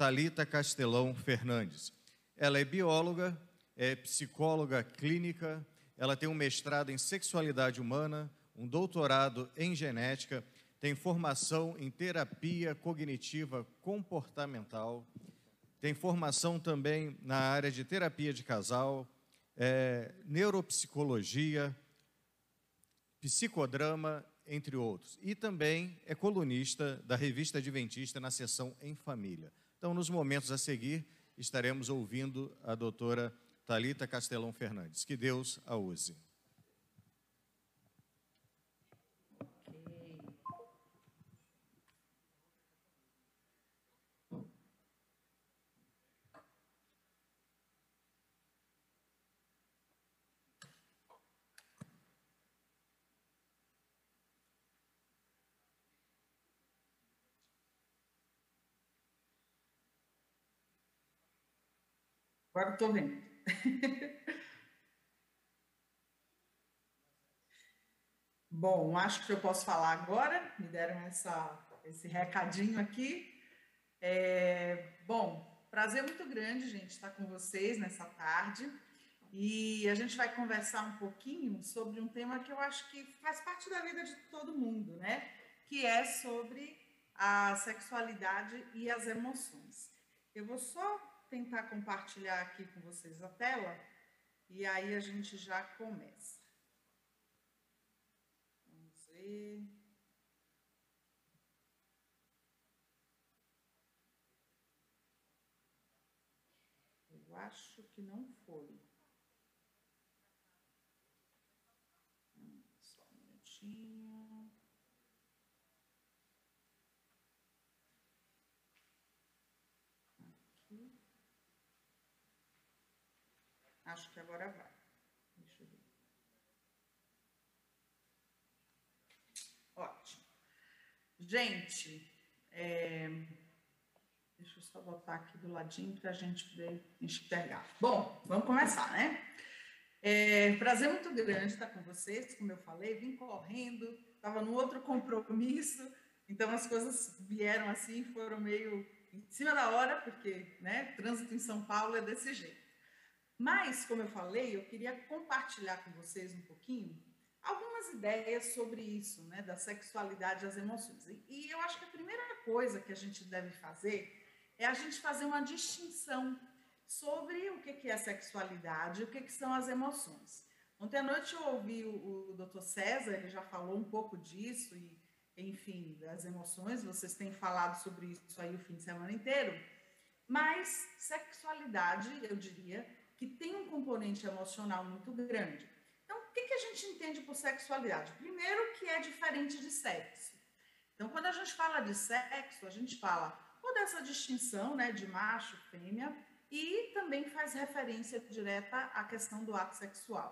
Talita Castelão Fernandes. Ela é bióloga, é psicóloga clínica, ela tem um mestrado em sexualidade humana, um doutorado em genética, tem formação em terapia cognitiva comportamental, tem formação também na área de terapia de casal, é, neuropsicologia, psicodrama, entre outros. E também é colunista da revista Adventista na seção Em Família. Então, nos momentos a seguir, estaremos ouvindo a doutora Talita Castelão Fernandes. Que Deus a use. Agora estou vendo. Bom, acho que eu posso falar agora. Me deram essa, esse recadinho aqui. É, bom, prazer muito grande, gente, estar com vocês nessa tarde. E a gente vai conversar um pouquinho sobre um tema que eu acho que faz parte da vida de todo mundo, né? Que é sobre a sexualidade e as emoções. Eu vou só tentar compartilhar aqui com vocês a tela e aí a gente já começa. Vamos ver. Eu acho que não foi. Hum, só um minutinho. Aqui. Acho que agora vai. Deixa eu ver. Ótimo. Gente, é... deixa eu só botar aqui do ladinho para a gente poder enxergar. Bom, vamos começar, né? É, prazer muito grande estar com vocês, como eu falei, vim correndo, estava no outro compromisso, então as coisas vieram assim, foram meio em cima da hora, porque né, trânsito em São Paulo é desse jeito. Mas, como eu falei, eu queria compartilhar com vocês um pouquinho algumas ideias sobre isso, né, da sexualidade e as emoções. E, eu acho que a primeira coisa que a gente deve fazer é a gente fazer uma distinção sobre o que, é sexualidade e o que, que são as emoções. Ontem à noite eu ouvi o, o Dr. César, ele já falou um pouco disso e, enfim, das emoções. Vocês têm falado sobre isso aí o fim de semana inteiro. Mas sexualidade, eu diria, que tem um componente emocional muito grande. Então, o que, que a gente entende por sexualidade? Primeiro, que é diferente de sexo. Então, quando a gente fala de sexo, a gente fala ou dessa distinção né, de macho, fêmea, e também faz referência direta à questão do ato sexual.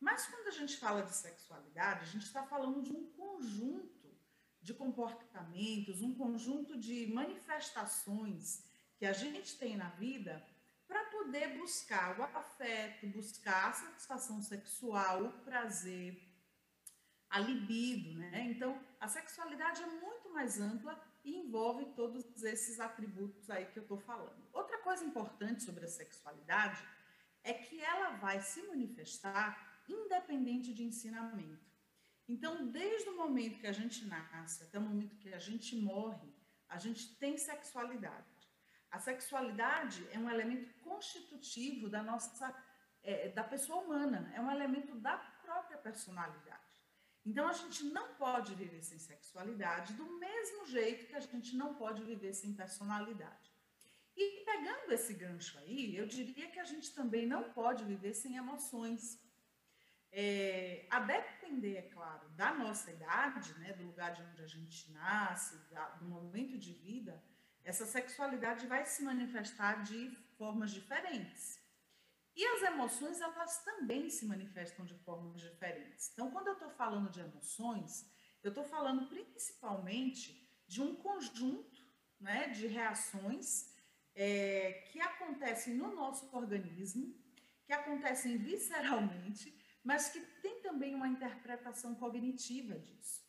Mas quando a gente fala de sexualidade, a gente está falando de um conjunto de comportamentos, um conjunto de manifestações que a gente tem na vida poder buscar o afeto, buscar a satisfação sexual, o prazer, a libido, né? Então, a sexualidade é muito mais ampla e envolve todos esses atributos aí que eu estou falando. Outra coisa importante sobre a sexualidade é que ela vai se manifestar independente de ensinamento. Então, desde o momento que a gente nasce até o momento que a gente morre, a gente tem sexualidade. A sexualidade é um elemento constitutivo da nossa, é, da pessoa humana, é um elemento da própria personalidade. Então a gente não pode viver sem sexualidade do mesmo jeito que a gente não pode viver sem personalidade. E pegando esse gancho aí, eu diria que a gente também não pode viver sem emoções. É, a depender, é claro, da nossa idade, né, do lugar de onde a gente nasce, da, do momento de vida, essa sexualidade vai se manifestar de formas diferentes. E as emoções, elas também se manifestam de formas diferentes. Então, quando eu estou falando de emoções, eu estou falando principalmente de um conjunto né, de reações é, que acontecem no nosso organismo, que acontecem visceralmente, mas que tem também uma interpretação cognitiva disso.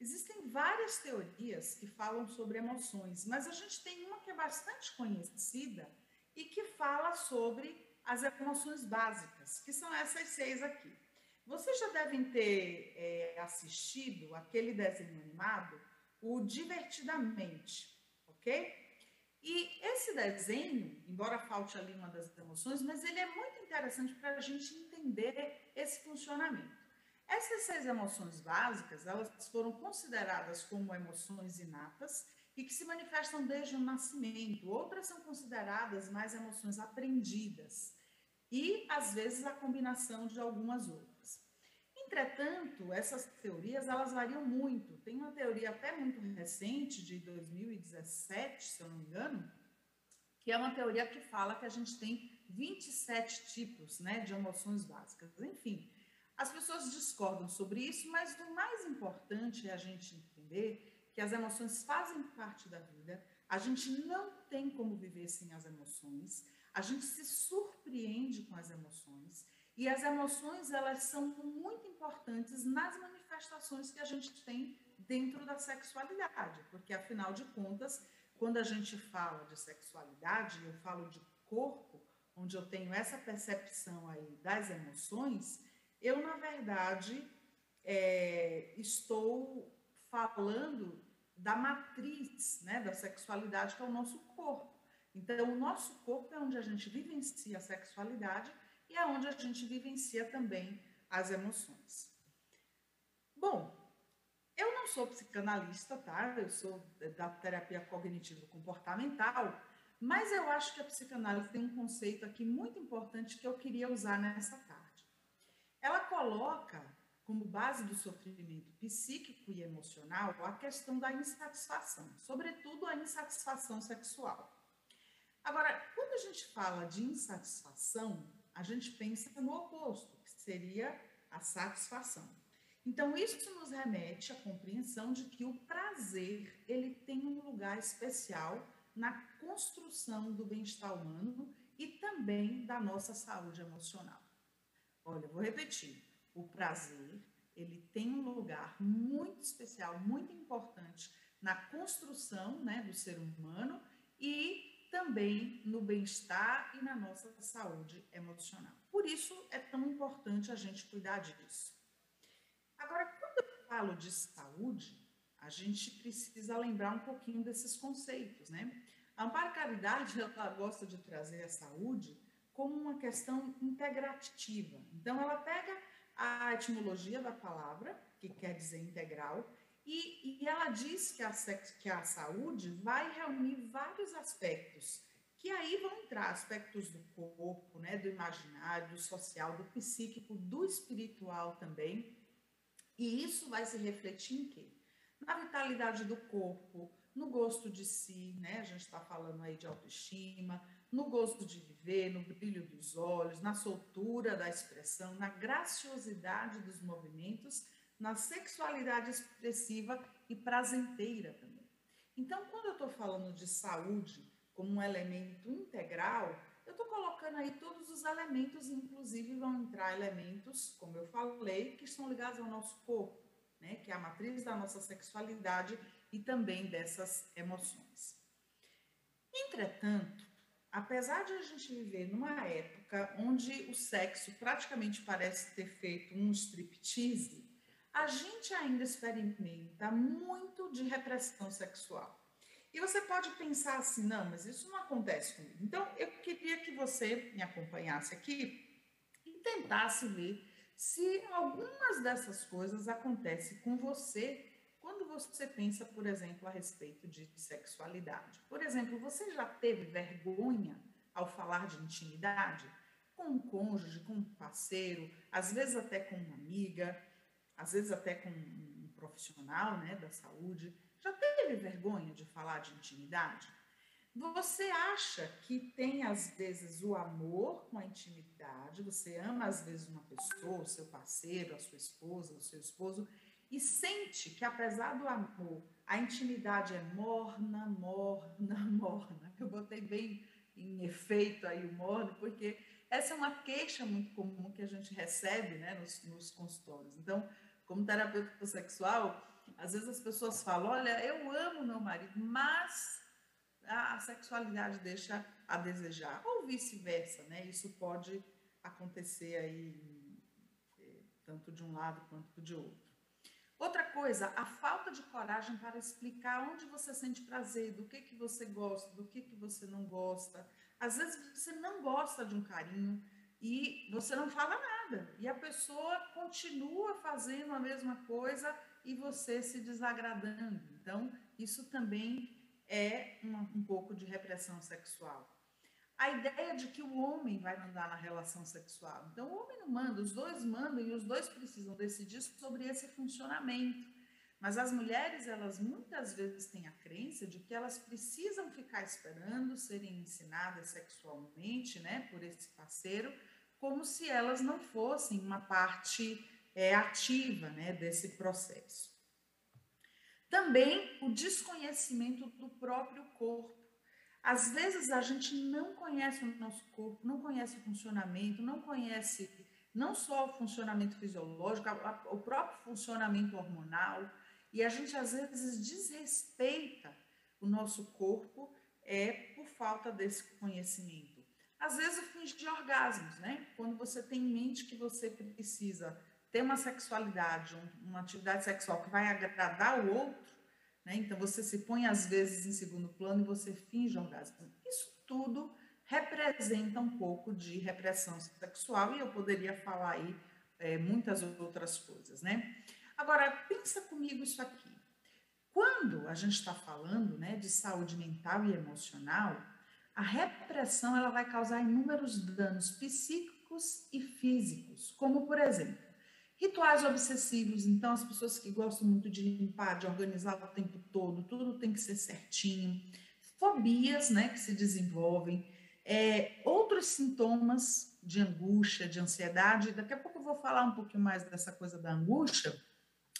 Existem várias teorias que falam sobre emoções, mas a gente tem uma que é bastante conhecida e que fala sobre as emoções básicas, que são essas seis aqui. Vocês já devem ter é, assistido aquele desenho animado, o Divertidamente, ok? E esse desenho, embora falte ali uma das emoções, mas ele é muito interessante para a gente entender esse funcionamento. Essas seis emoções básicas, elas foram consideradas como emoções inatas e que se manifestam desde o nascimento. Outras são consideradas mais emoções aprendidas e, às vezes, a combinação de algumas outras. Entretanto, essas teorias elas variam muito. Tem uma teoria até muito recente, de 2017, se eu não me engano, que é uma teoria que fala que a gente tem 27 tipos né, de emoções básicas. Enfim, as pessoas discordam sobre isso, mas o mais importante é a gente entender que as emoções fazem parte da vida, a gente não tem como viver sem as emoções, a gente se surpreende com as emoções. E as emoções elas são muito importantes nas manifestações que a gente tem dentro da sexualidade, porque afinal de contas, quando a gente fala de sexualidade, eu falo de corpo, onde eu tenho essa percepção aí das emoções, eu, na verdade, é, estou falando da matriz né, da sexualidade, que é o nosso corpo. Então, o nosso corpo é onde a gente vivencia a sexualidade e é onde a gente vivencia também as emoções. Bom, eu não sou psicanalista, tá? Eu sou da terapia cognitivo-comportamental, mas eu acho que a psicanálise tem um conceito aqui muito importante que eu queria usar nessa tarde. Ela coloca como base do sofrimento psíquico e emocional a questão da insatisfação, sobretudo a insatisfação sexual. Agora, quando a gente fala de insatisfação, a gente pensa no oposto, que seria a satisfação. Então, isso nos remete à compreensão de que o prazer ele tem um lugar especial na construção do bem-estar humano e também da nossa saúde emocional. Olha, vou repetir. O prazer, ele tem um lugar muito especial, muito importante na construção né, do ser humano e também no bem-estar e na nossa saúde emocional. Por isso é tão importante a gente cuidar disso. Agora, quando eu falo de saúde, a gente precisa lembrar um pouquinho desses conceitos, né? A Amparo Caridade, ela gosta de trazer a saúde como uma questão integrativa. Então, ela pega a etimologia da palavra, que quer dizer integral, e, e ela diz que a, que a saúde vai reunir vários aspectos, que aí vão entrar aspectos do corpo, né, do imaginário, do social, do psíquico, do espiritual também. E isso vai se refletir em quê? Na vitalidade do corpo, no gosto de si, né? A gente está falando aí de autoestima, no gosto de viver, no brilho dos olhos, na soltura da expressão, na graciosidade dos movimentos, na sexualidade expressiva e prazenteira também. Então, quando eu estou falando de saúde como um elemento integral, eu estou colocando aí todos os elementos, inclusive vão entrar elementos, como eu falei, que estão ligados ao nosso corpo, né, que é a matriz da nossa sexualidade e também dessas emoções. Entretanto, apesar de a gente viver numa época onde o sexo praticamente parece ter feito um striptease, a gente ainda experimenta muito de repressão sexual. E você pode pensar assim, não, mas isso não acontece comigo. Então, eu queria que você me acompanhasse aqui e tentasse ver se algumas dessas coisas acontecem com você quando você pensa, por exemplo, a respeito de sexualidade, por exemplo, você já teve vergonha ao falar de intimidade com um cônjuge, com um parceiro, às vezes até com uma amiga, às vezes até com um profissional né, da saúde? Já teve vergonha de falar de intimidade? Você acha que tem, às vezes, o amor com a intimidade, você ama, às vezes, uma pessoa, o seu parceiro, a sua esposa, o seu esposo, e sente que, apesar do amor, a intimidade é morna, morna, morna. Eu botei bem em efeito aí o morno, porque essa é uma queixa muito comum que a gente recebe né, nos, nos consultórios. Então, como terapeuta sexual, Às vezes as pessoas falam: olha, eu amo meu marido, mas a sexualidade deixa a desejar, ou vice-versa, né? Isso pode acontecer aí, eh, tanto de um lado quanto de outro. Outra coisa, a falta de coragem para explicar onde você sente prazer, do que, que você gosta, do que, que você não gosta. Às vezes você não gosta de um carinho e você não fala nada. E a pessoa continua fazendo a mesma coisa e você se desagradando. Então, isso também é uma, um pouco de repressão sexual. A ideia de que o homem vai mandar na relação sexual. Então, o homem não manda, os dois mandam e os dois precisam decidir sobre esse funcionamento. Mas as mulheres, elas muitas vezes têm a crença de que elas precisam ficar esperando serem ensinadas sexualmente, né, por esse parceiro, como se elas não fossem uma parte é, ativa, né, desse processo. Também o desconhecimento do próprio corpo. Às vezes a gente não conhece o nosso corpo, não conhece o funcionamento, não conhece não só o funcionamento fisiológico, o próprio funcionamento hormonal, e a gente às vezes desrespeita o nosso corpo é por falta desse conhecimento. Às vezes fins de orgasmos, né? Quando você tem em mente que você precisa ter uma sexualidade, uma atividade sexual que vai agradar o outro, né? Então você se põe às vezes em segundo plano e você finge orgasmo. Isso tudo representa um pouco de repressão sexual e eu poderia falar aí é, muitas outras coisas, né? Agora pensa comigo isso aqui. Quando a gente está falando, né, de saúde mental e emocional, a repressão ela vai causar inúmeros danos psíquicos e físicos, como por exemplo Rituais obsessivos, então as pessoas que gostam muito de limpar, de organizar o tempo todo, tudo tem que ser certinho. Fobias, né, que se desenvolvem. É, outros sintomas de angústia, de ansiedade. Daqui a pouco eu vou falar um pouquinho mais dessa coisa da angústia,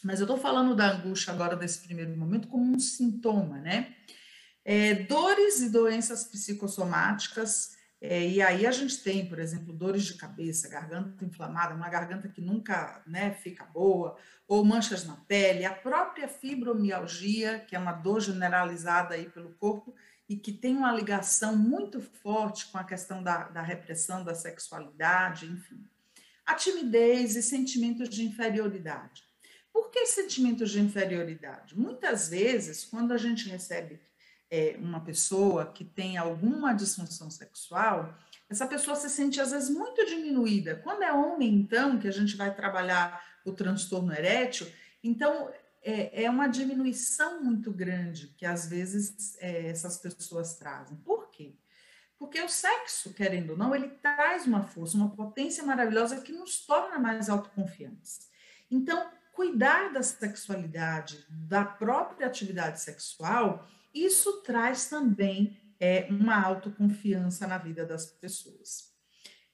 mas eu estou falando da angústia agora, desse primeiro momento, como um sintoma, né? É, dores e doenças psicossomáticas, é, e aí a gente tem, por exemplo, dores de cabeça, garganta inflamada, uma garganta que nunca né, fica boa, ou manchas na pele, a própria fibromialgia, que é uma dor generalizada aí pelo corpo e que tem uma ligação muito forte com a questão da, da repressão da sexualidade, enfim. A timidez e sentimentos de inferioridade. Por que sentimentos de inferioridade? Muitas vezes, quando a gente recebe é, uma pessoa que tem alguma disfunção sexual, essa pessoa se sente às vezes muito diminuída. Quando é homem, então, que a gente vai trabalhar o transtorno erétil, então é, é uma diminuição muito grande que às vezes é, essas pessoas trazem. Por quê? Porque o sexo, querendo ou não, ele traz uma força, uma potência maravilhosa que nos torna mais autoconfiantes. Então, cuidar da sexualidade, da própria atividade sexual, isso traz também é, uma autoconfiança na vida das pessoas.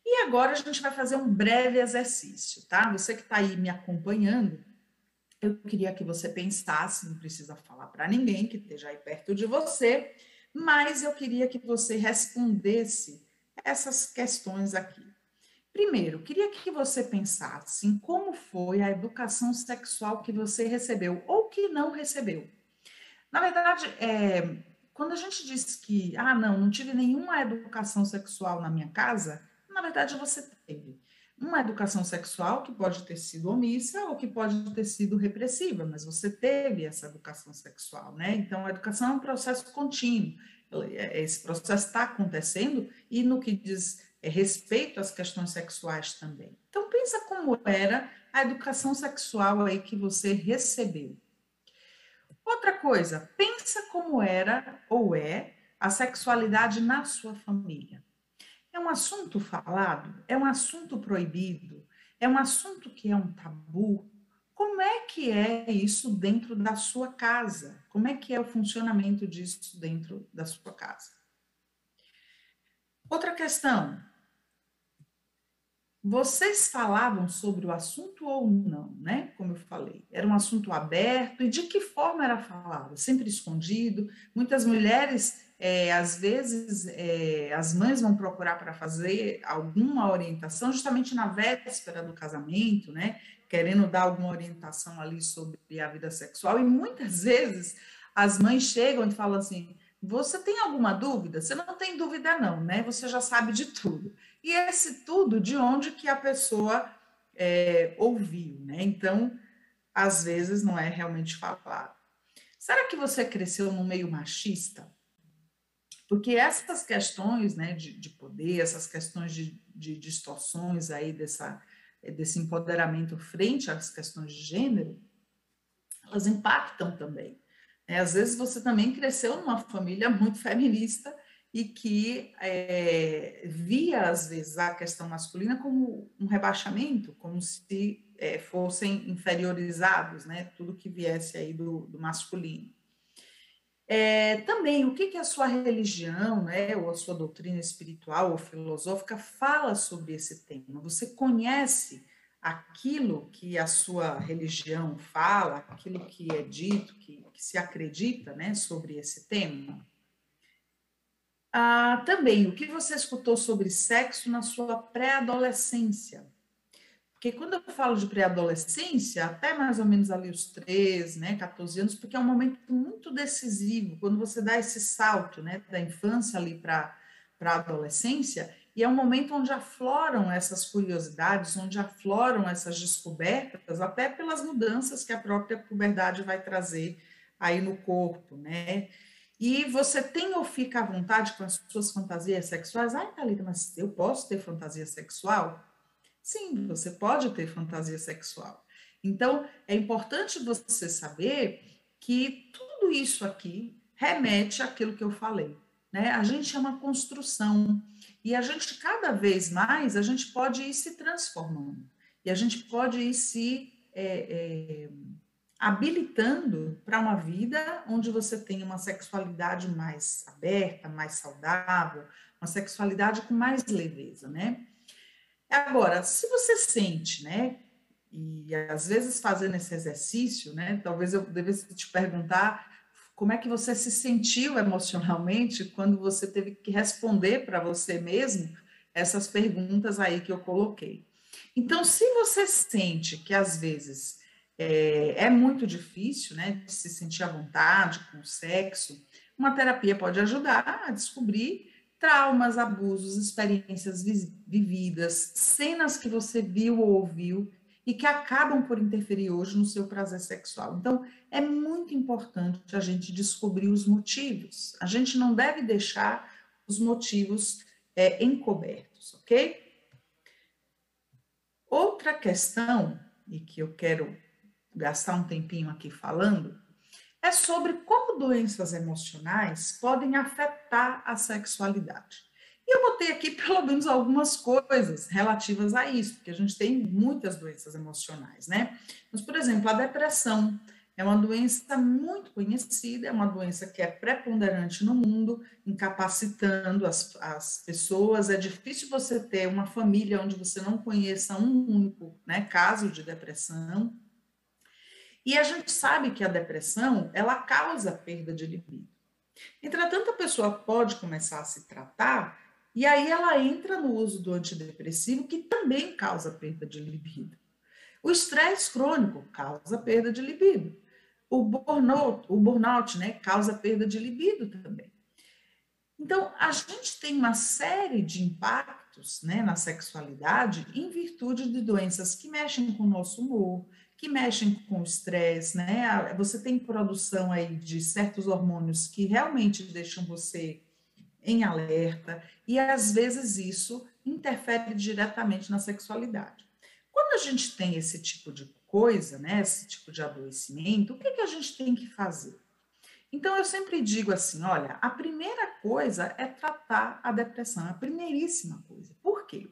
E agora a gente vai fazer um breve exercício, tá? Você que está aí me acompanhando, eu queria que você pensasse, não precisa falar para ninguém que esteja aí perto de você, mas eu queria que você respondesse essas questões aqui. Primeiro, queria que você pensasse em como foi a educação sexual que você recebeu ou que não recebeu. Na verdade, é, quando a gente diz que, ah, não, não tive nenhuma educação sexual na minha casa, na verdade você teve. Uma educação sexual que pode ter sido omissa ou que pode ter sido repressiva, mas você teve essa educação sexual, né? Então, a educação é um processo contínuo. É, esse processo está acontecendo e no que diz é, respeito às questões sexuais também. Então, pensa como era a educação sexual aí que você recebeu. Outra coisa, pensa como era ou é a sexualidade na sua família. É um assunto falado? É um assunto proibido? É um assunto que é um tabu? Como é que é isso dentro da sua casa? Como é que é o funcionamento disso dentro da sua casa? Outra questão, vocês falavam sobre o assunto ou não, né? Como eu falei, era um assunto aberto e de que forma era falado? Sempre escondido. Muitas mulheres, é, às vezes, é, as mães vão procurar para fazer alguma orientação justamente na véspera do casamento, né? querendo dar alguma orientação ali sobre a vida sexual, e muitas vezes as mães chegam e falam assim: você tem alguma dúvida? Você não tem dúvida, não, né? Você já sabe de tudo. E esse tudo de onde que a pessoa é, ouviu, né? Então, às vezes não é realmente falado. Será que você cresceu no meio machista? Porque essas questões né, de, de poder, essas questões de, de distorções aí dessa, desse empoderamento frente às questões de gênero, elas impactam também. É, às vezes você também cresceu numa família muito feminista e que é, via, às vezes, a questão masculina como um rebaixamento, como se é, fossem inferiorizados, né? Tudo que viesse aí do, do masculino. É, também, o que, que a sua religião, né, ou a sua doutrina espiritual ou filosófica fala sobre esse tema? Você conhece aquilo que a sua religião fala, aquilo que é dito, que, que se acredita né, sobre esse tema? Ah, também, o que você escutou sobre sexo na sua pré-adolescência? Porque quando eu falo de pré-adolescência, até mais ou menos ali os 13, né, 14 anos, porque é um momento muito decisivo, quando você dá esse salto, né, da infância ali para a adolescência, e é um momento onde afloram essas curiosidades, onde afloram essas descobertas, até pelas mudanças que a própria puberdade vai trazer aí no corpo, né? E você tem ou fica à vontade com as suas fantasias sexuais? Ai, Thalita, mas eu posso ter fantasia sexual? Sim, você pode ter fantasia sexual. Então, é importante você saber que tudo isso aqui remete àquilo que eu falei. Né? A gente é uma construção e a gente, cada vez mais, a gente pode ir se transformando e a gente pode ir se é, é, habilitando para uma vida onde você tem uma sexualidade mais aberta, mais saudável, uma sexualidade com mais leveza, né? Agora, se você sente, né, e às vezes fazendo esse exercício, né, talvez eu devesse te perguntar como é que você se sentiu emocionalmente quando você teve que responder para você mesmo essas perguntas aí que eu coloquei. Então, se você sente que às vezes é, é muito difícil, né, de se sentir à vontade com o sexo, uma terapia pode ajudar a descobrir traumas, abusos, experiências vividas, cenas que você viu ou ouviu e que acabam por interferir hoje no seu prazer sexual. Então, é muito importante a gente descobrir os motivos. A gente não deve deixar os motivos é, encobertos, ok? Outra questão, e que eu quero gastar um tempinho aqui falando, é sobre como doenças emocionais podem afetar a sexualidade. E eu botei aqui pelo menos algumas coisas relativas a isso, porque a gente tem muitas doenças emocionais, né? Mas, por exemplo, a depressão é uma doença muito conhecida, é uma doença que é preponderante no mundo, incapacitando as, as pessoas. É difícil você ter uma família onde você não conheça um único né, caso de depressão. E a gente sabe que a depressão, ela causa perda de libido. Entretanto, a pessoa pode começar a se tratar e aí ela entra no uso do antidepressivo, que também causa perda de libido. O estresse crônico causa perda de libido. O burnout, o burnout né, causa perda de libido também. Então, a gente tem uma série de impactos né, na sexualidade em virtude de doenças que mexem com o nosso humor, que mexem com o estresse, né? Você tem produção aí de certos hormônios que realmente deixam você em alerta, e às vezes isso interfere diretamente na sexualidade. Quando a gente tem esse tipo de coisa, né, esse tipo de adoecimento, o que, que a gente tem que fazer? Então, eu sempre digo assim: olha, a primeira coisa é tratar a depressão, a primeiríssima coisa. Por quê?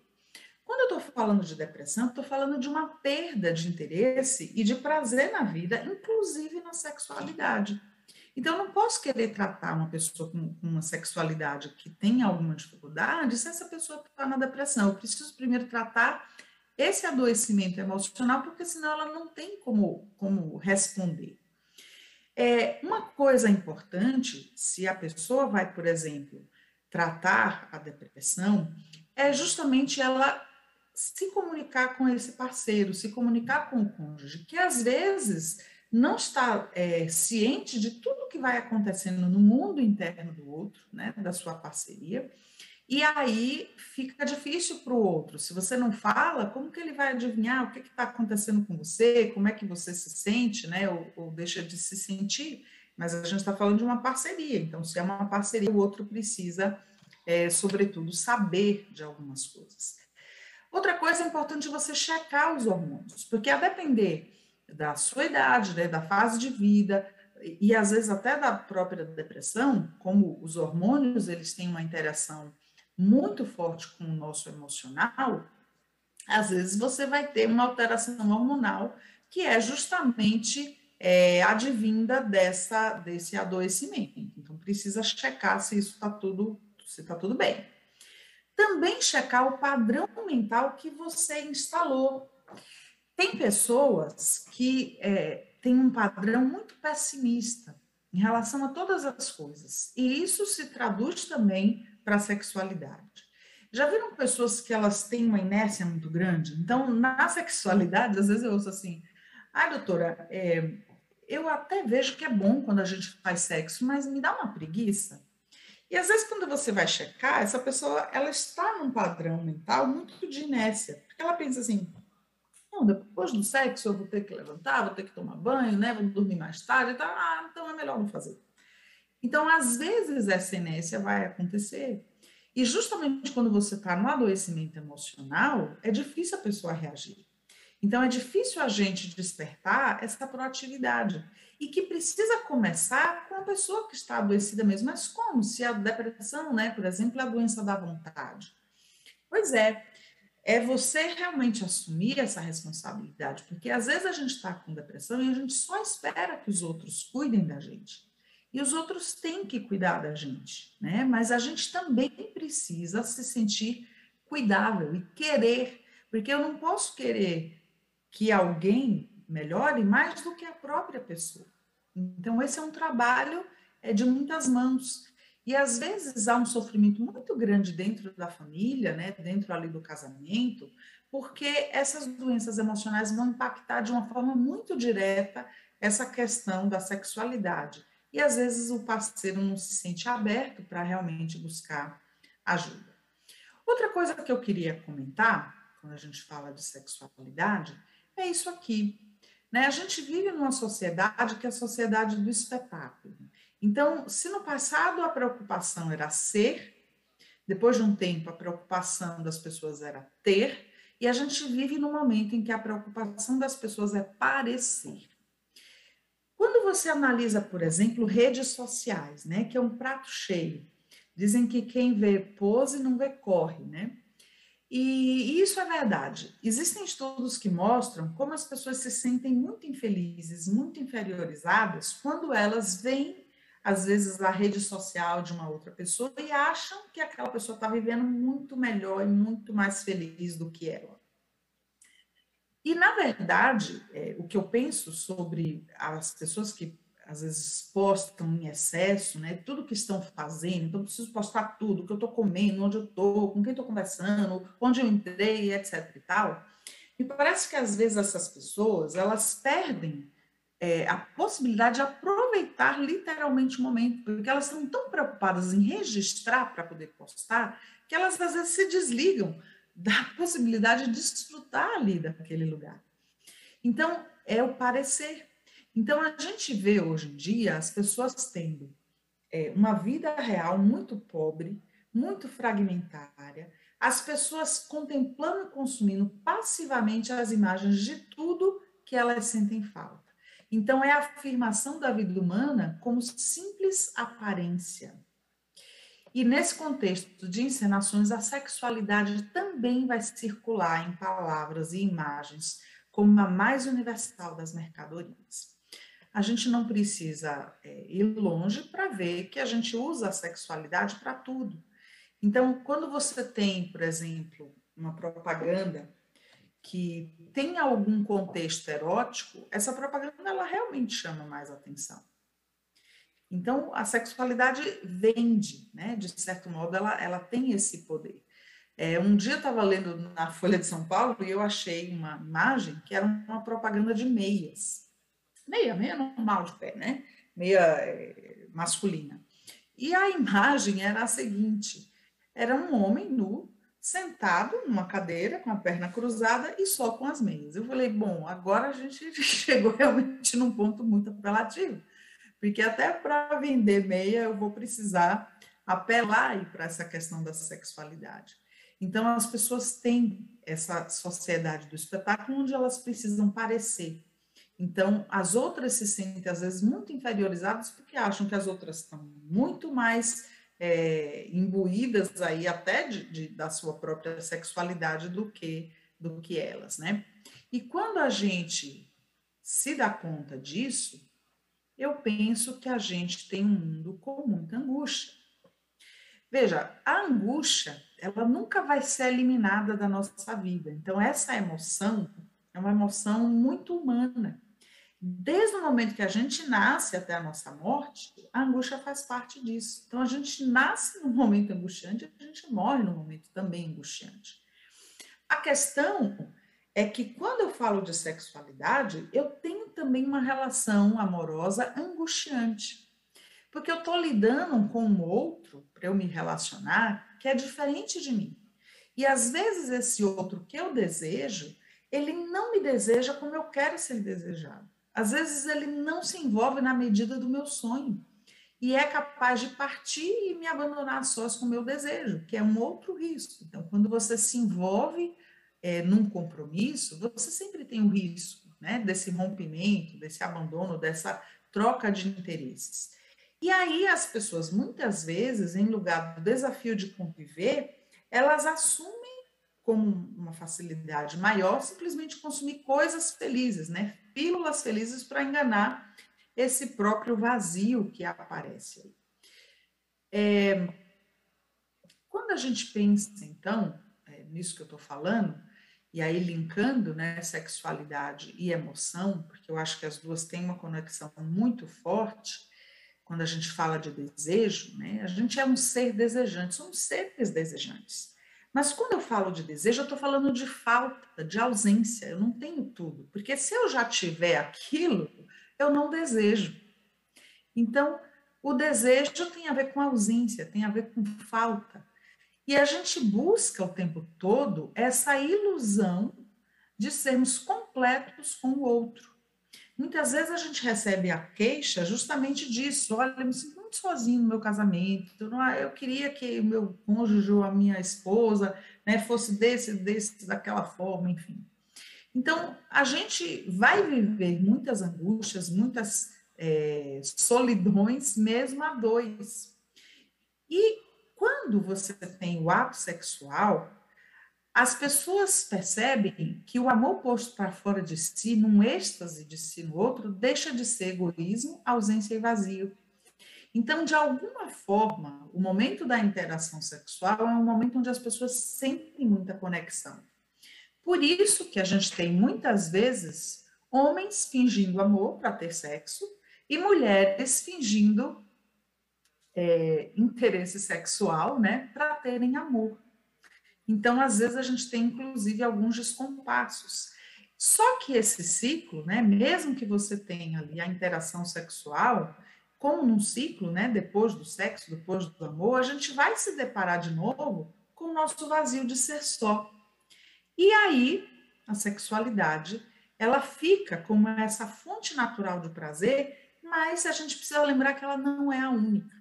Quando eu estou falando de depressão, estou falando de uma perda de interesse e de prazer na vida, inclusive na sexualidade. Então, eu não posso querer tratar uma pessoa com, uma sexualidade que tem alguma dificuldade se essa pessoa está na depressão. Eu preciso primeiro tratar esse adoecimento emocional, porque senão ela não tem como, como responder. É, uma coisa importante, se a pessoa vai, por exemplo, tratar a depressão, é justamente ela se comunicar com esse parceiro, se comunicar com o cônjuge, que às vezes não está é, ciente de tudo que vai acontecendo no mundo interno do outro, né, da sua parceria, e aí fica difícil para o outro. Se você não fala, como que ele vai adivinhar o que está acontecendo com você, como é que você se sente, né, ou, ou deixa de se sentir? Mas a gente está falando de uma parceria, então se é uma parceria, o outro precisa, é, sobretudo, saber de algumas coisas. Outra coisa é importante você checar os hormônios, porque a depender da sua idade, né, da fase de vida, e às vezes até da própria depressão, como os hormônios eles têm uma interação muito forte com o nosso emocional, às vezes você vai ter uma alteração hormonal que é justamente é, advinda dessa, desse adoecimento. Então, precisa checar se isso está tudo, se está tudo bem. Também checar o padrão mental que você instalou. Tem pessoas que é, têm um padrão muito pessimista em relação a todas as coisas, e isso se traduz também para a sexualidade. Já viram pessoas que elas têm uma inércia muito grande? Então, na sexualidade, às vezes eu ouço assim, ah, doutora, é, eu até vejo que é bom quando a gente faz sexo, mas me dá uma preguiça. E às vezes quando você vai checar, essa pessoa ela está num padrão mental muito de inércia, porque ela pensa assim, não, depois do sexo eu vou ter que levantar, vou ter que tomar banho, né, vou dormir mais tarde, tá? ah, então é melhor não fazer. Então, às vezes essa inércia vai acontecer. E justamente quando você está no adoecimento emocional, é difícil a pessoa reagir. Então, é difícil a gente despertar essa proatividade. E que precisa começar com a pessoa que está adoecida mesmo. Mas como? Se a depressão, né, por exemplo, é a doença da vontade. Pois é, é você realmente assumir essa responsabilidade, porque às vezes a gente está com depressão e a gente só espera que os outros cuidem da gente. E os outros têm que cuidar da gente, né? Mas a gente também precisa se sentir cuidável e querer, porque eu não posso querer que alguém melhore mais do que a própria pessoa. Então, esse é um trabalho é, de muitas mãos. E às vezes há um sofrimento muito grande dentro da família, né, dentro ali do casamento, porque essas doenças emocionais vão impactar de uma forma muito direta essa questão da sexualidade. E às vezes o parceiro não se sente aberto para realmente buscar ajuda. Outra coisa que eu queria comentar, quando a gente fala de sexualidade, é isso aqui. Né? A gente vive numa sociedade que é a sociedade do espetáculo. Então, se no passado a preocupação era ser, depois de um tempo a preocupação das pessoas era ter, e a gente vive num momento em que a preocupação das pessoas é parecer. Quando você analisa, por exemplo, redes sociais, né, que é um prato cheio, dizem que quem vê pose não vê corre, né? E isso é verdade. Existem estudos que mostram como as pessoas se sentem muito infelizes, muito inferiorizadas, quando elas veem, às vezes, a rede social de uma outra pessoa e acham que aquela pessoa está vivendo muito melhor e muito mais feliz do que ela. E, na verdade, é, o que eu penso sobre as pessoas que às vezes postam em excesso, né? Tudo que estão fazendo, então preciso postar tudo, o que eu estou comendo, onde eu estou, com quem estou conversando, onde eu entrei, etc. e tal. Me parece que às vezes essas pessoas elas perdem é, a possibilidade de aproveitar literalmente o momento, porque elas estão tão preocupadas em registrar para poder postar que elas às vezes se desligam da possibilidade de desfrutar ali daquele lugar. Então, é o parecer. Então, a gente vê hoje em dia as pessoas tendo é, uma vida real muito pobre, muito fragmentária, as pessoas contemplando e consumindo passivamente as imagens de tudo que elas sentem falta. Então, é a afirmação da vida humana como simples aparência. E nesse contexto de encenações, a sexualidade também vai circular em palavras e imagens como a mais universal das mercadorias a gente não precisa é, ir longe para ver que a gente usa a sexualidade para tudo. Então, quando você tem, por exemplo, uma propaganda que tem algum contexto erótico, essa propaganda ela realmente chama mais atenção. Então, a sexualidade vende, né? De certo modo, ela, ela tem esse poder. É, um dia eu estava lendo na Folha de São Paulo e eu achei uma imagem que era uma propaganda de meias. Meia, meia normal de pé, né? Meia é, masculina. E a imagem era a seguinte: era um homem nu, sentado numa cadeira, com a perna cruzada e só com as meias. Eu falei, bom, agora a gente chegou realmente num ponto muito apelativo, porque até para vender meia eu vou precisar apelar para essa questão da sexualidade. Então, as pessoas têm essa sociedade do espetáculo onde elas precisam parecer. Então, as outras se sentem, às vezes, muito inferiorizadas porque acham que as outras estão muito mais é, imbuídas aí até de, de, da sua própria sexualidade do que, do que elas, né? E quando a gente se dá conta disso, eu penso que a gente tem um mundo com muita angústia. Veja, a angústia, ela nunca vai ser eliminada da nossa vida. Então, essa emoção é uma emoção muito humana. Desde o momento que a gente nasce até a nossa morte, a angústia faz parte disso. Então, a gente nasce num momento angustiante, a gente morre num momento também angustiante. A questão é que quando eu falo de sexualidade, eu tenho também uma relação amorosa angustiante. Porque eu estou lidando com um outro, para eu me relacionar, que é diferente de mim. E às vezes esse outro que eu desejo, ele não me deseja como eu quero ser desejado. Às vezes ele não se envolve na medida do meu sonho e é capaz de partir e me abandonar sós com o meu desejo, que é um outro risco. Então, quando você se envolve é, num compromisso, você sempre tem o risco né, desse rompimento, desse abandono, dessa troca de interesses. E aí as pessoas, muitas vezes, em lugar do desafio de conviver, elas assumem como uma facilidade maior simplesmente consumir coisas felizes, né? Pílulas felizes para enganar esse próprio vazio que aparece. É, quando a gente pensa, então, é, nisso que eu estou falando, e aí linkando né, sexualidade e emoção, porque eu acho que as duas têm uma conexão muito forte, quando a gente fala de desejo, né, a gente é um ser desejante, somos seres desejantes. Mas quando eu falo de desejo, eu estou falando de falta, de ausência, eu não tenho tudo, porque se eu já tiver aquilo, eu não desejo. Então, o desejo tem a ver com ausência, tem a ver com falta. E a gente busca o tempo todo essa ilusão de sermos completos com o outro. Muitas vezes a gente recebe a queixa justamente disso. Olha, eu me sinto muito sozinho no meu casamento. Eu queria que o meu cônjuge ou a minha esposa né, fosse desse, desse, daquela forma, enfim. Então, a gente vai viver muitas angústias, muitas é, solidões, mesmo a dois. E quando você tem o ato sexual, as pessoas percebem que o amor posto para fora de si, num êxtase de si no outro, deixa de ser egoísmo, ausência e vazio. Então, de alguma forma, o momento da interação sexual é um momento onde as pessoas sentem muita conexão. Por isso que a gente tem muitas vezes homens fingindo amor para ter sexo e mulheres fingindo é, interesse sexual, né, para terem amor. Então, às vezes, a gente tem, inclusive, alguns descompassos. Só que esse ciclo, né, mesmo que você tenha ali a interação sexual, como num ciclo, né, depois do sexo, depois do amor, a gente vai se deparar de novo com o nosso vazio de ser só. E aí, a sexualidade, ela fica como essa fonte natural de prazer, mas a gente precisa lembrar que ela não é a única.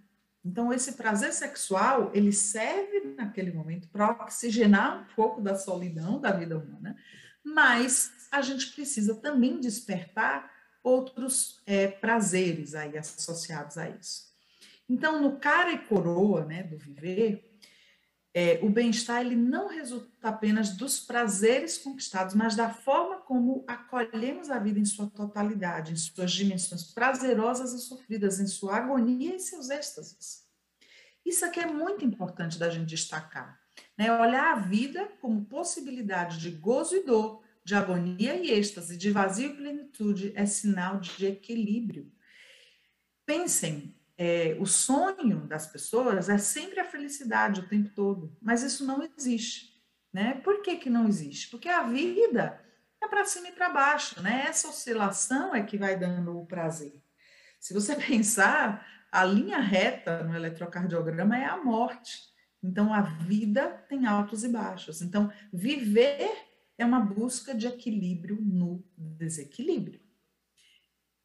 Então, esse prazer sexual, ele serve naquele momento para oxigenar um pouco da solidão da vida humana, mas a gente precisa também despertar outros é, prazeres aí associados a isso. Então, no cara e coroa né, do viver, é, o bem-estar ele não resulta apenas dos prazeres conquistados, mas da forma como acolhemos a vida em sua totalidade, em suas dimensões prazerosas e sofridas, em sua agonia e seus êxtases. Isso aqui é muito importante da gente destacar. Né? Olhar a vida como possibilidade de gozo e dor, de agonia e êxtase, de vazio e plenitude, é sinal de equilíbrio. Pensem é, o sonho das pessoas é sempre a felicidade o tempo todo, mas isso não existe. Né? Por que, que não existe? Porque a vida é para cima e para baixo, né? Essa oscilação é que vai dando o prazer. Se você pensar, a linha reta no eletrocardiograma é a morte. Então, a vida tem altos e baixos. Então, viver é uma busca de equilíbrio no desequilíbrio.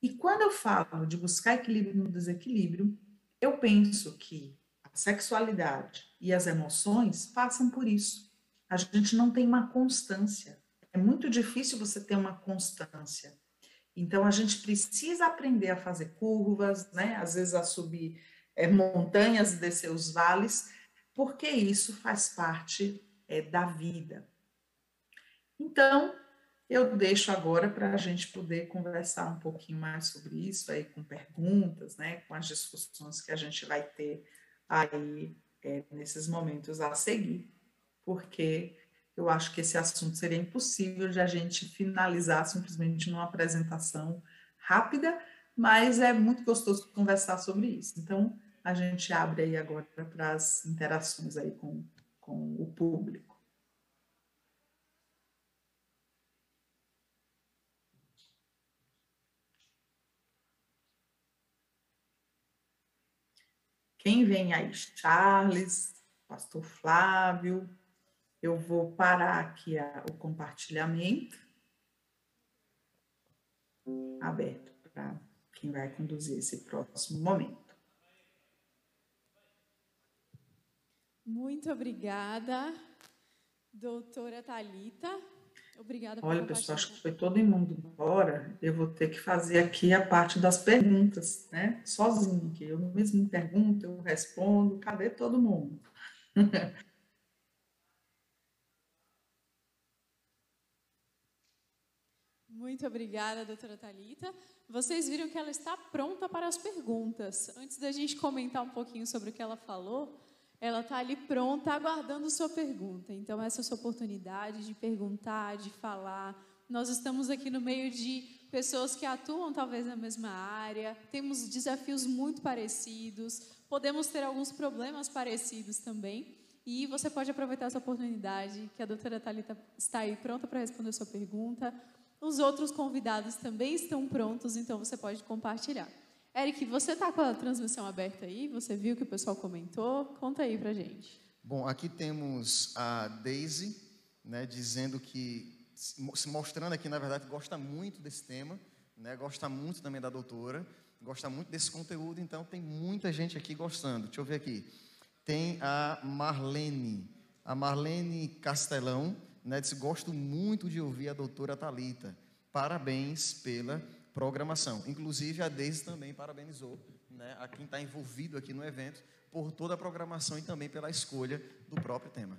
E quando eu falo de buscar equilíbrio no desequilíbrio, eu penso que a sexualidade e as emoções passam por isso. A gente não tem uma constância. É muito difícil você ter uma constância. Então a gente precisa aprender a fazer curvas, né? Às vezes a subir é, montanhas descer os vales, porque isso faz parte é, da vida. Então eu deixo agora para a gente poder conversar um pouquinho mais sobre isso aí com perguntas, né? Com as discussões que a gente vai ter aí é, nesses momentos a seguir, porque eu acho que esse assunto seria impossível de a gente finalizar simplesmente numa apresentação rápida, mas é muito gostoso conversar sobre isso. Então, a gente abre aí agora para as interações aí com, com o público. Quem vem aí? Charles, Pastor Flávio, eu vou parar aqui a, o compartilhamento aberto para quem vai conduzir esse próximo momento. Muito obrigada, doutora Talita. Obrigada Olha, pessoal, acho que foi todo mundo embora. Eu vou ter que fazer aqui a parte das perguntas, né? Sozinho, que eu mesmo me pergunto, eu respondo. Cadê todo mundo? Muito obrigada, doutora Talita. Vocês viram que ela está pronta para as perguntas. Antes da gente comentar um pouquinho sobre o que ela falou, ela está ali pronta, aguardando sua pergunta. Então, essa é a sua oportunidade de perguntar, de falar. Nós estamos aqui no meio de pessoas que atuam talvez na mesma área, temos desafios muito parecidos, podemos ter alguns problemas parecidos também. E você pode aproveitar essa oportunidade que a doutora Talita está aí pronta para responder a sua pergunta. Os outros convidados também estão prontos, então você pode compartilhar. Eric, você está com a transmissão aberta aí? Você viu que o pessoal comentou? Conta aí para gente. Bom, aqui temos a Daisy, né, dizendo que, se mostrando aqui, na verdade, gosta muito desse tema, né, gosta muito também da doutora, gosta muito desse conteúdo, então tem muita gente aqui gostando. Deixa eu ver aqui. Tem a Marlene, a Marlene Castelão, né, disse, gosto muito de ouvir a doutora Talita. Parabéns pela programação. Inclusive, a Deise também parabenizou né, a quem está envolvido aqui no evento por toda a programação e também pela escolha do próprio tema.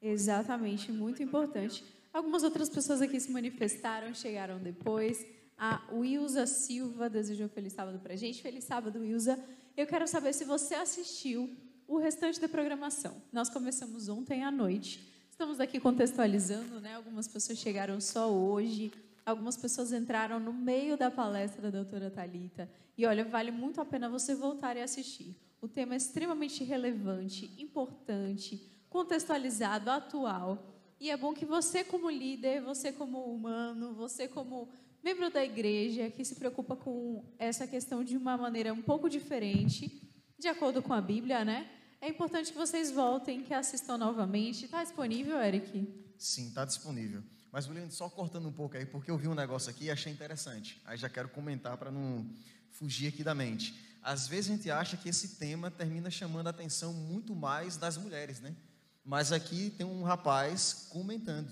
Exatamente, muito importante. Algumas outras pessoas aqui se manifestaram, chegaram depois. A Wilza Silva desejou feliz sábado para a gente. Feliz sábado, Wilza. Eu quero saber se você assistiu o restante da programação. Nós começamos ontem à noite Estamos aqui contextualizando, né? Algumas pessoas chegaram só hoje, algumas pessoas entraram no meio da palestra da doutora Talita. E olha, vale muito a pena você voltar e assistir. O tema é extremamente relevante, importante, contextualizado, atual. E é bom que você, como líder, você, como humano, você, como membro da igreja, que se preocupa com essa questão de uma maneira um pouco diferente, de acordo com a Bíblia, né? É importante que vocês voltem, que assistam novamente. Está disponível, Eric? Sim, está disponível. Mas, William, só cortando um pouco aí, porque eu vi um negócio aqui e achei interessante. Aí já quero comentar para não fugir aqui da mente. Às vezes a gente acha que esse tema termina chamando a atenção muito mais das mulheres, né? Mas aqui tem um rapaz comentando.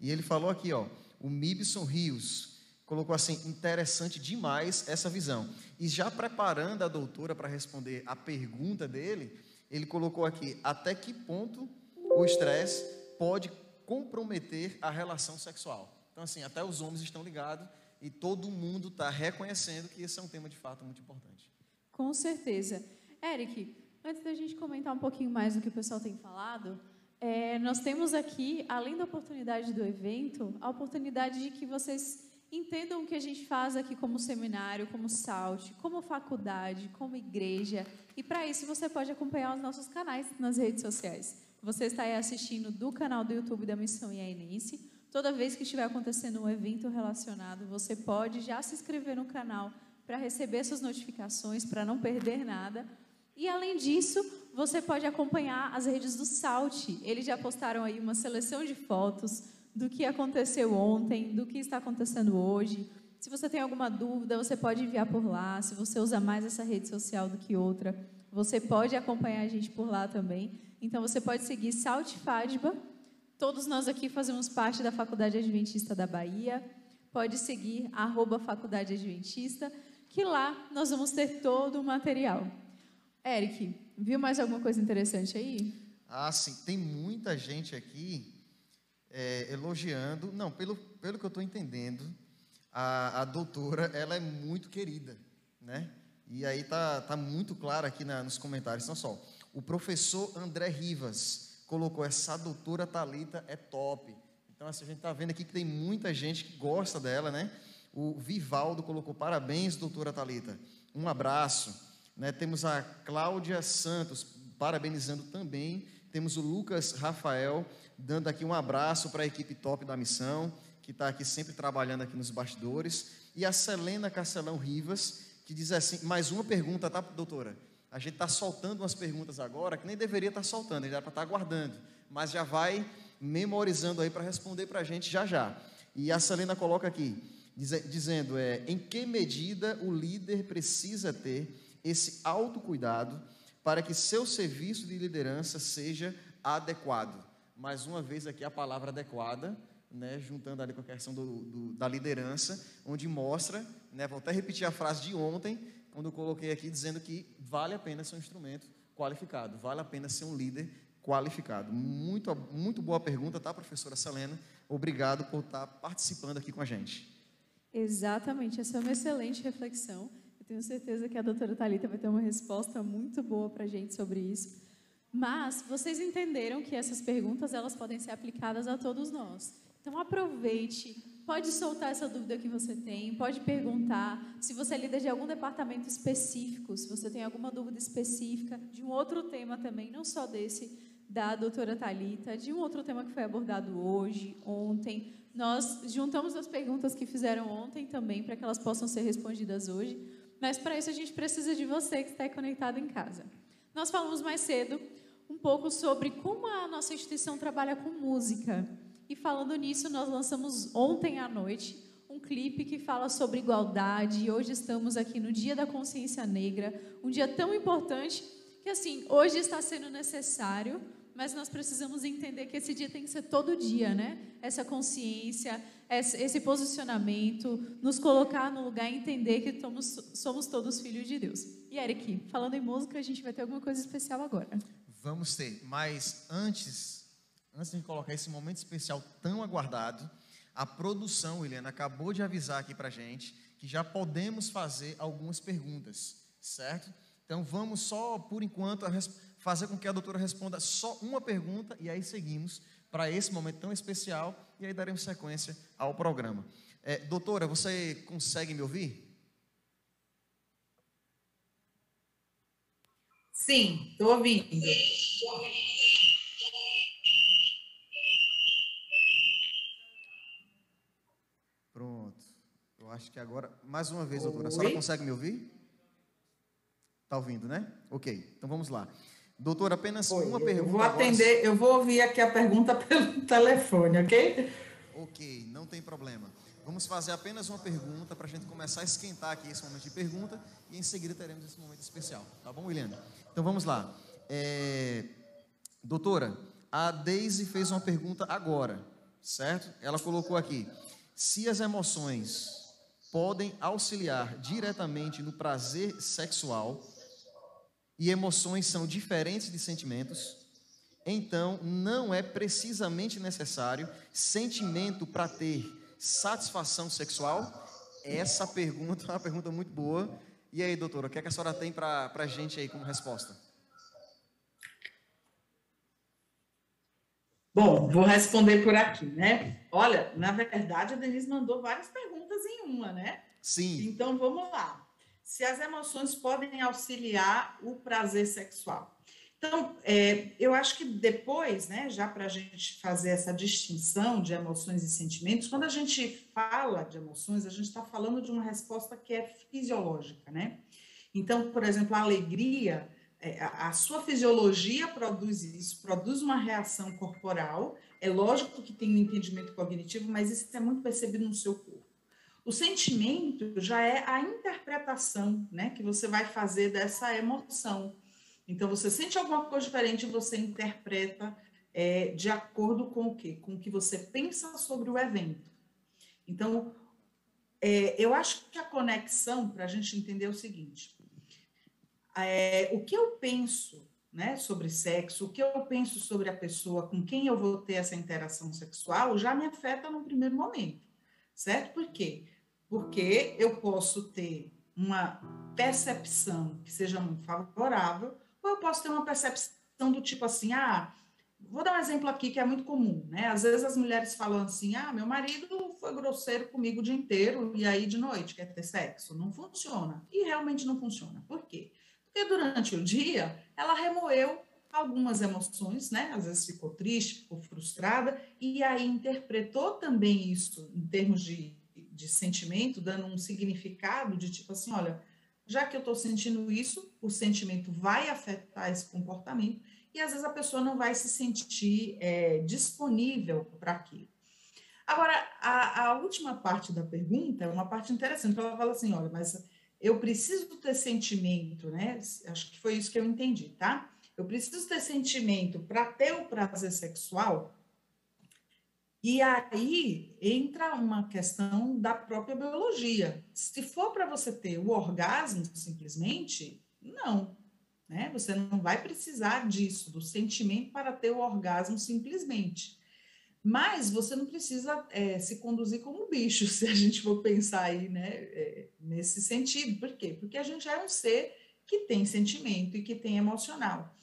E ele falou aqui, ó, o Mibson Rios colocou assim, interessante demais essa visão. E já preparando a doutora para responder a pergunta dele, ele colocou aqui: até que ponto o estresse pode comprometer a relação sexual. Então, assim, até os homens estão ligados e todo mundo está reconhecendo que esse é um tema de fato muito importante. Com certeza. Eric, antes da gente comentar um pouquinho mais do que o pessoal tem falado, é, nós temos aqui, além da oportunidade do evento, a oportunidade de que vocês entendam o que a gente faz aqui como seminário, como SALT, como faculdade, como igreja. E para isso você pode acompanhar os nossos canais nas redes sociais. Você está aí assistindo do canal do YouTube da Missão Iainense. Toda vez que estiver acontecendo um evento relacionado, você pode já se inscrever no canal para receber essas notificações, para não perder nada. E além disso, você pode acompanhar as redes do SALT. Eles já postaram aí uma seleção de fotos do que aconteceu ontem, do que está acontecendo hoje. Se você tem alguma dúvida, você pode enviar por lá. Se você usa mais essa rede social do que outra, você pode acompanhar a gente por lá também. Então você pode seguir Salt Fadba. Todos nós aqui fazemos parte da Faculdade Adventista da Bahia. Pode seguir arroba Faculdade Adventista, que lá nós vamos ter todo o material. Eric, viu mais alguma coisa interessante aí? Ah, sim. Tem muita gente aqui é, elogiando. Não, pelo, pelo que eu estou entendendo, a, a doutora ela é muito querida, né? E aí tá, tá muito claro aqui na, nos comentários. Então, só, o professor André Rivas colocou essa doutora Talita é top. Então, assim, a gente está vendo aqui que tem muita gente que gosta dela, né? O Vivaldo colocou parabéns, doutora Talita. Um abraço. Né? Temos a Cláudia Santos parabenizando também. Temos o Lucas Rafael dando aqui um abraço para a equipe top da missão, que está aqui sempre trabalhando aqui nos bastidores, e a Selena Castelão Rivas, que diz assim, mais uma pergunta, tá, doutora? A gente está soltando umas perguntas agora que nem deveria estar tá soltando, era para estar tá guardando, mas já vai memorizando aí para responder para a gente já já. E a Selena coloca aqui, dizendo, é, em que medida o líder precisa ter esse autocuidado para que seu serviço de liderança seja adequado? mais uma vez aqui a palavra adequada, né, juntando ali com a questão do, do, da liderança, onde mostra, né, vou até repetir a frase de ontem, quando eu coloquei aqui dizendo que vale a pena ser um instrumento qualificado, vale a pena ser um líder qualificado. Muito, muito boa pergunta, tá, professora Selena? Obrigado por estar participando aqui com a gente. Exatamente, essa é uma excelente reflexão. Eu tenho certeza que a doutora Talita vai ter uma resposta muito boa para a gente sobre isso. Mas vocês entenderam que essas perguntas elas podem ser aplicadas a todos nós. Então aproveite, pode soltar essa dúvida que você tem, pode perguntar. Se você é líder de algum departamento específico, se você tem alguma dúvida específica de um outro tema também, não só desse da doutora Talita, de um outro tema que foi abordado hoje, ontem, nós juntamos as perguntas que fizeram ontem também para que elas possam ser respondidas hoje. Mas para isso a gente precisa de você que está conectado em casa. Nós falamos mais cedo um pouco sobre como a nossa instituição trabalha com música. E falando nisso, nós lançamos ontem à noite um clipe que fala sobre igualdade. E hoje estamos aqui no Dia da Consciência Negra, um dia tão importante que assim, hoje está sendo necessário, mas nós precisamos entender que esse dia tem que ser todo dia, né? Essa consciência, esse posicionamento, nos colocar no lugar e entender que somos, somos todos filhos de Deus. E Eric, falando em música, a gente vai ter alguma coisa especial agora. Vamos ter, mas antes, antes de colocar esse momento especial tão aguardado, a produção, Williana, acabou de avisar aqui para gente que já podemos fazer algumas perguntas, certo? Então vamos só, por enquanto, fazer com que a doutora responda só uma pergunta e aí seguimos para esse momento tão especial e aí daremos sequência ao programa. É, doutora, você consegue me ouvir? Sim, estou ouvindo. Pronto. Eu acho que agora, mais uma vez, doutora, a senhora consegue me ouvir? Está ouvindo, né? Ok, então vamos lá. Doutora, apenas Oi, uma pergunta. Eu vou atender, agora. eu vou ouvir aqui a pergunta pelo telefone, ok? Ok, não tem problema. Vamos fazer apenas uma pergunta para a gente começar a esquentar aqui esse momento de pergunta e em seguida teremos esse momento especial. Tá bom, William? Então vamos lá. É, doutora, a Daisy fez uma pergunta agora, certo? Ela colocou aqui: se as emoções podem auxiliar diretamente no prazer sexual e emoções são diferentes de sentimentos, então não é precisamente necessário sentimento para ter satisfação sexual? Essa pergunta é uma pergunta muito boa e aí, doutora, o que, é que a senhora tem para a gente aí como resposta? Bom, vou responder por aqui, né? Olha, na verdade, a Denise mandou várias perguntas em uma, né? Sim. Então, vamos lá. Se as emoções podem auxiliar o prazer sexual. Então, é, eu acho que depois, né, já para a gente fazer essa distinção de emoções e sentimentos, quando a gente fala de emoções, a gente está falando de uma resposta que é fisiológica, né? Então, por exemplo, a alegria a sua fisiologia produz isso, produz uma reação corporal. É lógico que tem um entendimento cognitivo, mas isso é muito percebido no seu corpo. O sentimento já é a interpretação, né, que você vai fazer dessa emoção. Então, você sente alguma coisa diferente, você interpreta é, de acordo com o quê? Com o que você pensa sobre o evento. Então, é, eu acho que a conexão, para a gente entender o seguinte: é, o que eu penso né, sobre sexo, o que eu penso sobre a pessoa com quem eu vou ter essa interação sexual já me afeta no primeiro momento, certo? Por quê? Porque eu posso ter uma percepção que seja muito favorável, ou eu posso ter uma percepção do tipo assim, ah, vou dar um exemplo aqui que é muito comum, né? Às vezes as mulheres falam assim, ah, meu marido foi grosseiro comigo o dia inteiro e aí de noite quer ter sexo. Não funciona. E realmente não funciona. Por quê? Porque durante o dia ela remoeu algumas emoções, né? Às vezes ficou triste, ficou frustrada, e aí interpretou também isso em termos de, de sentimento, dando um significado de tipo assim: olha, já que eu estou sentindo isso, o sentimento vai afetar esse comportamento, e às vezes a pessoa não vai se sentir é, disponível para aquilo. Agora, a, a, última parte da pergunta é uma parte interessante, ela fala assim: olha, mas eu preciso ter sentimento, né? Acho que foi isso que eu entendi, tá? Eu preciso ter sentimento para ter o prazer sexual. E aí entra uma questão da própria biologia. Se for para você ter o orgasmo simplesmente, não. Né? Você não vai precisar disso, do sentimento para ter o orgasmo simplesmente. Mas você não precisa é, se conduzir como um bicho, se a gente for pensar aí, né, é, nesse sentido. Por quê? Porque a gente é um ser que tem sentimento e que tem emocional.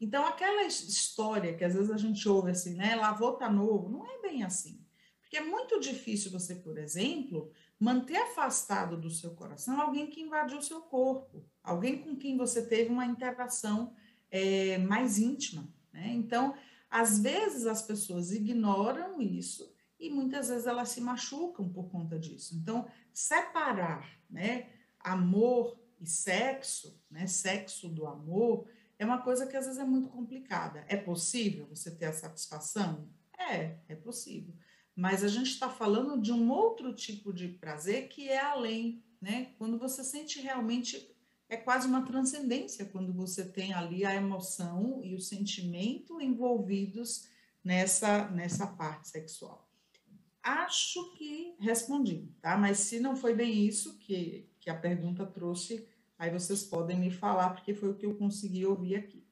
Então, aquela história que às vezes a gente ouve assim, né, lavou tá novo, não é bem assim. Porque é muito difícil você, por exemplo, manter afastado do seu coração alguém que invadiu o seu corpo, alguém com quem você teve uma interação é, mais íntima. Né? Então, às vezes as pessoas ignoram isso e muitas vezes elas se machucam por conta disso. Então, separar, né, amor e sexo, né, sexo do amor, é uma coisa que às vezes é muito complicada. É possível você ter a satisfação? É, é possível. Mas a gente está falando de um outro tipo de prazer que é além, né? Quando você sente realmente é quase uma transcendência quando você tem ali a emoção e o sentimento envolvidos nessa, nessa parte sexual. Acho que respondi, tá? Mas se não foi bem isso que, que a pergunta trouxe, aí vocês podem me falar, porque foi o que eu consegui ouvir aqui.